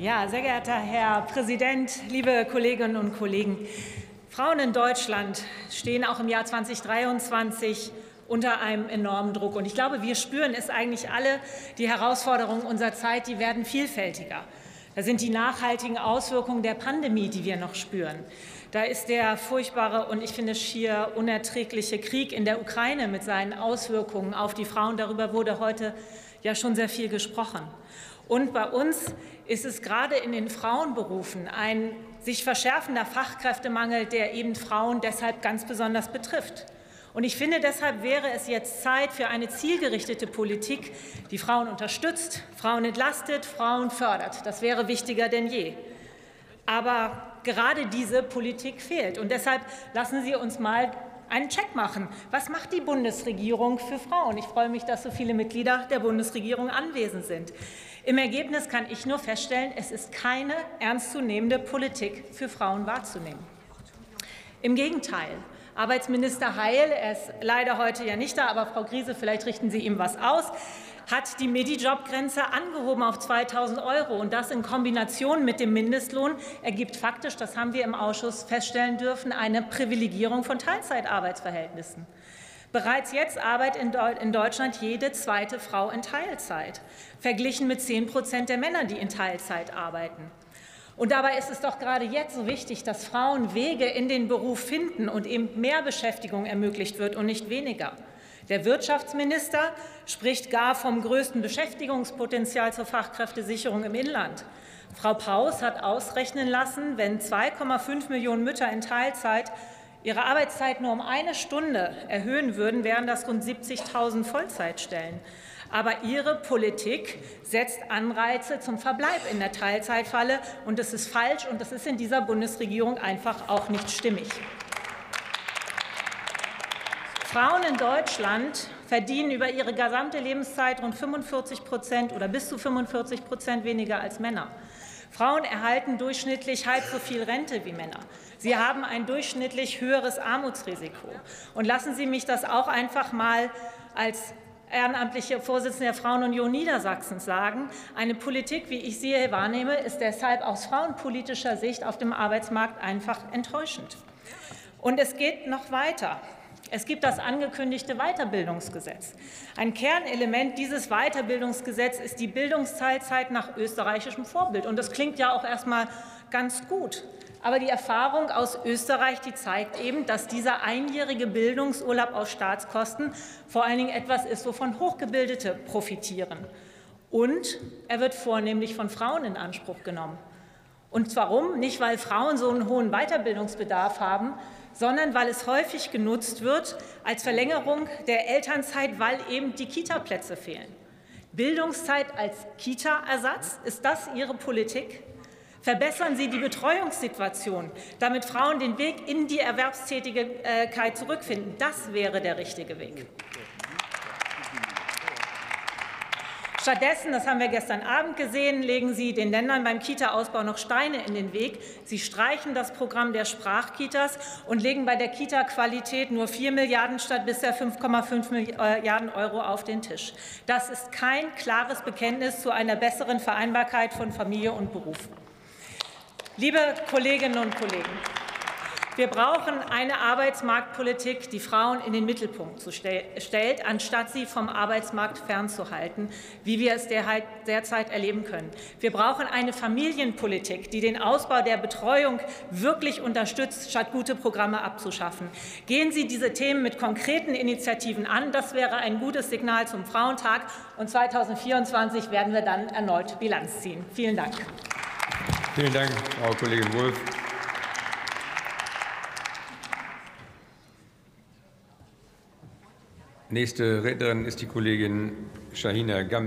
Ja, sehr geehrter Herr Präsident, liebe Kolleginnen und Kollegen! Frauen in Deutschland stehen auch im Jahr 2023 unter einem enormen Druck. Und ich glaube, wir spüren es eigentlich alle. Die Herausforderungen unserer Zeit, die werden vielfältiger. Da sind die nachhaltigen Auswirkungen der Pandemie, die wir noch spüren. Da ist der furchtbare und ich finde schier unerträgliche Krieg in der Ukraine mit seinen Auswirkungen auf die Frauen. Darüber wurde heute ja schon sehr viel gesprochen. Und bei uns ist es gerade in den Frauenberufen ein sich verschärfender Fachkräftemangel, der eben Frauen deshalb ganz besonders betrifft. Und ich finde, deshalb wäre es jetzt Zeit für eine zielgerichtete Politik, die Frauen unterstützt, Frauen entlastet, Frauen fördert. Das wäre wichtiger denn je. Aber gerade diese Politik fehlt. Und deshalb lassen Sie uns mal einen Check machen. Was macht die Bundesregierung für Frauen? Ich freue mich, dass so viele Mitglieder der Bundesregierung anwesend sind. Im Ergebnis kann ich nur feststellen, es ist keine ernstzunehmende Politik für Frauen wahrzunehmen. Im Gegenteil. Arbeitsminister Heil, er ist leider heute ja nicht da, aber Frau Griese, vielleicht richten Sie ihm was aus, hat die Midi-Job-Grenze angehoben auf 2.000 Euro. Und das in Kombination mit dem Mindestlohn ergibt faktisch, das haben wir im Ausschuss feststellen dürfen, eine Privilegierung von Teilzeitarbeitsverhältnissen. Bereits jetzt arbeitet in Deutschland jede zweite Frau in Teilzeit, verglichen mit zehn Prozent der Männer, die in Teilzeit arbeiten. Und dabei ist es doch gerade jetzt so wichtig, dass Frauen Wege in den Beruf finden und eben mehr Beschäftigung ermöglicht wird und nicht weniger. Der Wirtschaftsminister spricht gar vom größten Beschäftigungspotenzial zur Fachkräftesicherung im Inland. Frau Paus hat ausrechnen lassen, wenn 2,5 Millionen Mütter in Teilzeit ihre Arbeitszeit nur um eine Stunde erhöhen würden, wären das rund 70.000 Vollzeitstellen. Aber Ihre Politik setzt Anreize zum Verbleib in der Teilzeitfalle. Und das ist falsch, und das ist in dieser Bundesregierung einfach auch nicht stimmig. Frauen in Deutschland verdienen über ihre gesamte Lebenszeit rund 45 Prozent oder bis zu 45 Prozent weniger als Männer. Frauen erhalten durchschnittlich halb so viel Rente wie Männer. Sie haben ein durchschnittlich höheres Armutsrisiko. Und lassen Sie mich das auch einfach mal als ehrenamtliche Vorsitzende der Frauenunion Niedersachsens sagen. Eine Politik, wie ich sie hier wahrnehme, ist deshalb aus frauenpolitischer Sicht auf dem Arbeitsmarkt einfach enttäuschend. Und es geht noch weiter. Es gibt das angekündigte Weiterbildungsgesetz. Ein Kernelement dieses Weiterbildungsgesetzes ist die Bildungsteilzeit nach österreichischem Vorbild. Und das klingt ja auch erst mal ganz gut. Aber die Erfahrung aus Österreich die zeigt eben, dass dieser einjährige Bildungsurlaub auf Staatskosten vor allen Dingen etwas ist, wovon Hochgebildete profitieren. Und er wird vornehmlich von Frauen in Anspruch genommen. Und warum? Nicht, weil Frauen so einen hohen Weiterbildungsbedarf haben, sondern weil es häufig genutzt wird als Verlängerung der Elternzeit, weil eben die Kita-Plätze fehlen. Bildungszeit als Kita-Ersatz, ist das Ihre Politik? Verbessern Sie die Betreuungssituation, damit Frauen den Weg in die Erwerbstätigkeit zurückfinden. Das wäre der richtige Weg. Stattdessen, das haben wir gestern Abend gesehen, legen Sie den Ländern beim Kita-Ausbau noch Steine in den Weg. Sie streichen das Programm der Sprachkitas und legen bei der Kita-Qualität nur 4 Milliarden statt bisher 5,5 Milliarden Euro auf den Tisch. Das ist kein klares Bekenntnis zu einer besseren Vereinbarkeit von Familie und Beruf. Liebe Kolleginnen und Kollegen, wir brauchen eine Arbeitsmarktpolitik, die Frauen in den Mittelpunkt stellt, anstatt sie vom Arbeitsmarkt fernzuhalten, wie wir es derzeit erleben können. Wir brauchen eine Familienpolitik, die den Ausbau der Betreuung wirklich unterstützt, statt gute Programme abzuschaffen. Gehen Sie diese Themen mit konkreten Initiativen an. Das wäre ein gutes Signal zum Frauentag. Und 2024 werden wir dann erneut Bilanz ziehen. Vielen Dank. Vielen Dank, Frau Kollegin Wulff. Nächste Rednerin ist die Kollegin Shahina Gam.